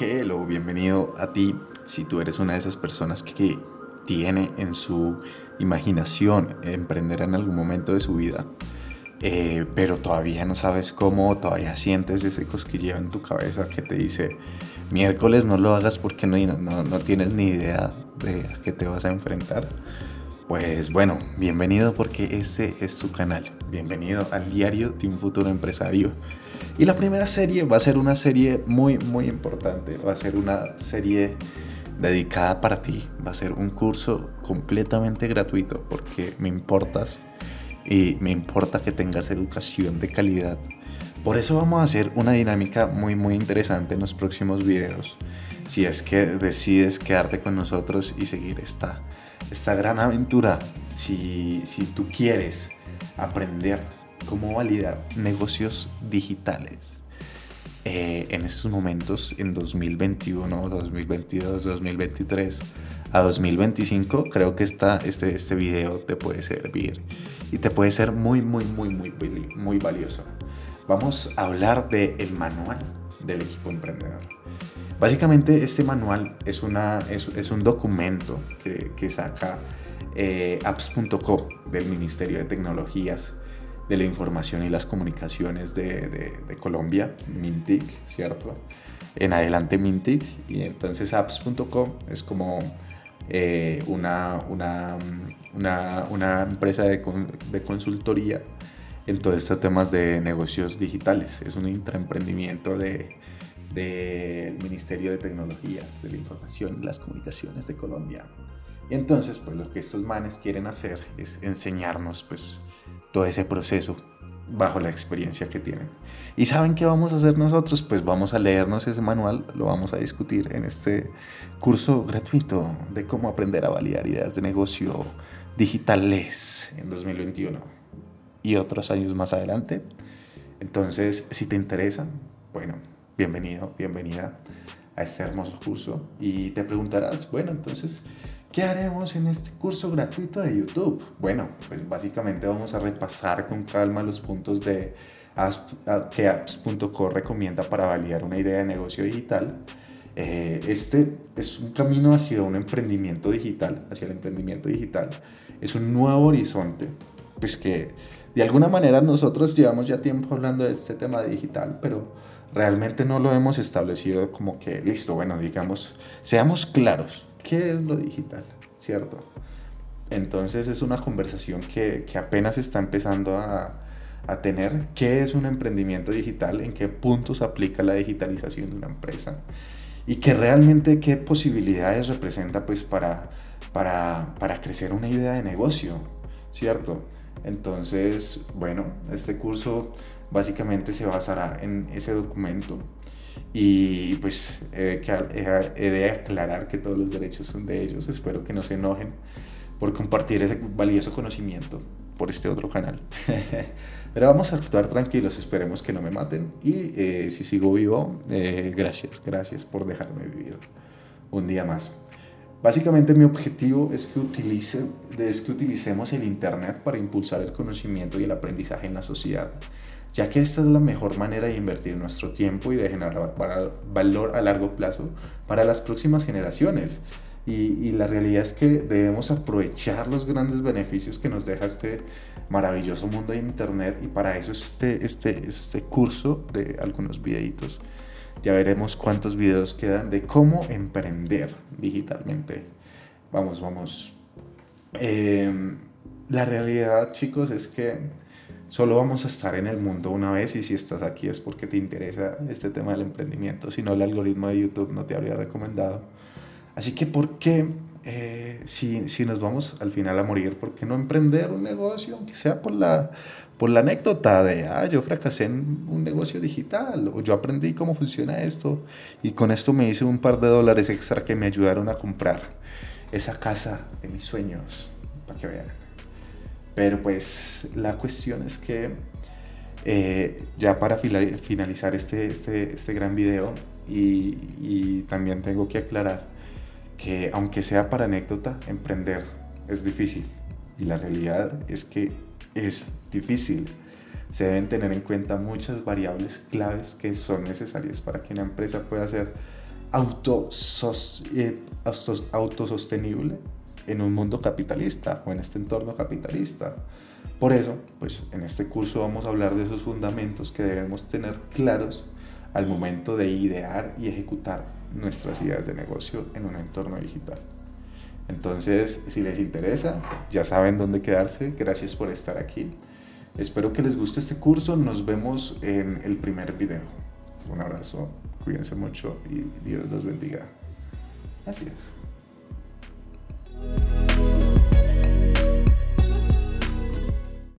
Hello, bienvenido a ti. Si tú eres una de esas personas que tiene en su imaginación emprender en algún momento de su vida, eh, pero todavía no sabes cómo, todavía sientes ese cosquilleo en tu cabeza que te dice, miércoles no lo hagas porque no, no, no tienes ni idea de a qué te vas a enfrentar. Pues bueno, bienvenido porque ese es tu canal. Bienvenido al diario de un futuro empresario. Y la primera serie va a ser una serie muy, muy importante. Va a ser una serie dedicada para ti. Va a ser un curso completamente gratuito porque me importas y me importa que tengas educación de calidad. Por eso vamos a hacer una dinámica muy, muy interesante en los próximos videos. Si es que decides quedarte con nosotros y seguir esta, esta gran aventura. Si, si tú quieres aprender cómo validar negocios digitales. Eh, en estos momentos, en 2021, 2022, 2023 a 2025, creo que esta, este, este video te puede servir y te puede ser muy, muy, muy, muy, muy valioso. Vamos a hablar del el manual del equipo emprendedor. Básicamente este manual es, una, es, es un documento que, que saca eh, apps.co del Ministerio de Tecnologías de la Información y las Comunicaciones de, Colombia, Mintic, ¿cierto? En adelante Mintic, y entonces apps.co es como eh, una, una, una, una, empresa de, de, consultoría en todos estos temas de negocios digitales. Es un intraemprendimiento del de Ministerio de Tecnologías, de la Información y las Comunicaciones de Colombia. Y entonces, pues lo que estos manes quieren hacer es enseñarnos, pues, todo ese proceso bajo la experiencia que tienen. ¿Y saben qué vamos a hacer nosotros? Pues vamos a leernos ese manual, lo vamos a discutir en este curso gratuito de cómo aprender a validar ideas de negocio digitales en 2021 y otros años más adelante. Entonces, si te interesa, bueno, bienvenido, bienvenida a este hermoso curso y te preguntarás, bueno, entonces, ¿Qué haremos en este curso gratuito de YouTube? Bueno, pues básicamente vamos a repasar con calma los puntos de que apps.co recomienda para validar una idea de negocio digital. Eh, este es un camino hacia un emprendimiento digital, hacia el emprendimiento digital. Es un nuevo horizonte, pues que de alguna manera nosotros llevamos ya tiempo hablando de este tema digital, pero realmente no lo hemos establecido como que, listo, bueno, digamos, seamos claros, ¿qué es lo digital? ¿Cierto? Entonces es una conversación que, que apenas está empezando a, a, tener. ¿Qué es un emprendimiento digital? ¿En qué puntos aplica la digitalización de una empresa? Y que realmente qué posibilidades representa pues para, para, para crecer una idea de negocio, ¿cierto? Entonces, bueno, este curso básicamente se basará en ese documento y pues he de aclarar que todos los derechos son de ellos. Espero que no se enojen por compartir ese valioso conocimiento por este otro canal. Pero vamos a actuar tranquilos, esperemos que no me maten. Y eh, si sigo vivo, eh, gracias, gracias por dejarme vivir un día más. Básicamente mi objetivo es que, utilicemos el Internet para impulsar el conocimiento y el aprendizaje en la sociedad ya que esta es la mejor manera de invertir nuestro tiempo y de generar valor a largo plazo para las próximas generaciones. Y, la realidad es que debemos aprovechar los grandes beneficios que nos deja este maravilloso mundo de Internet y para eso es este, este, este curso de algunos videitos. Ya veremos cuántos videos quedan de cómo emprender digitalmente. Vamos, vamos. Em, la realidad, chicos, es que Solo vamos a estar en el mundo una vez y si estás aquí es porque te interesa este tema del emprendimiento. Si no, el algoritmo de YouTube no te habría recomendado. Así que, ¿por qué, eh, si, si, nos vamos al final a morir, por qué no emprender un negocio, aunque sea por la, por la anécdota de, ah, yo fracasé en un negocio digital, o yo aprendí cómo funciona esto, y con esto me hice un par de dólares extra que me ayudaron a comprar esa casa de mis sueños, para que vean. Pero pues la cuestión es que eh, ya para finalizar este, este, este gran video y, y, también tengo que aclarar que aunque sea para anécdota, emprender es difícil. Y la realidad es que es difícil. Se deben tener en cuenta muchas variables claves que son necesarias para que una empresa pueda ser eh, autosostenible en un mundo capitalista o en este entorno capitalista. Por eso, pues en este curso vamos a hablar de esos fundamentos que debemos tener claros al momento de idear y ejecutar nuestras ideas de negocio en un entorno digital. Entonces, si les interesa, ya saben dónde quedarse. Gracias por estar aquí. Espero que les guste este curso. Nos vemos en el primer video. Un abrazo, cuídense mucho y Dios los bendiga. Gracias.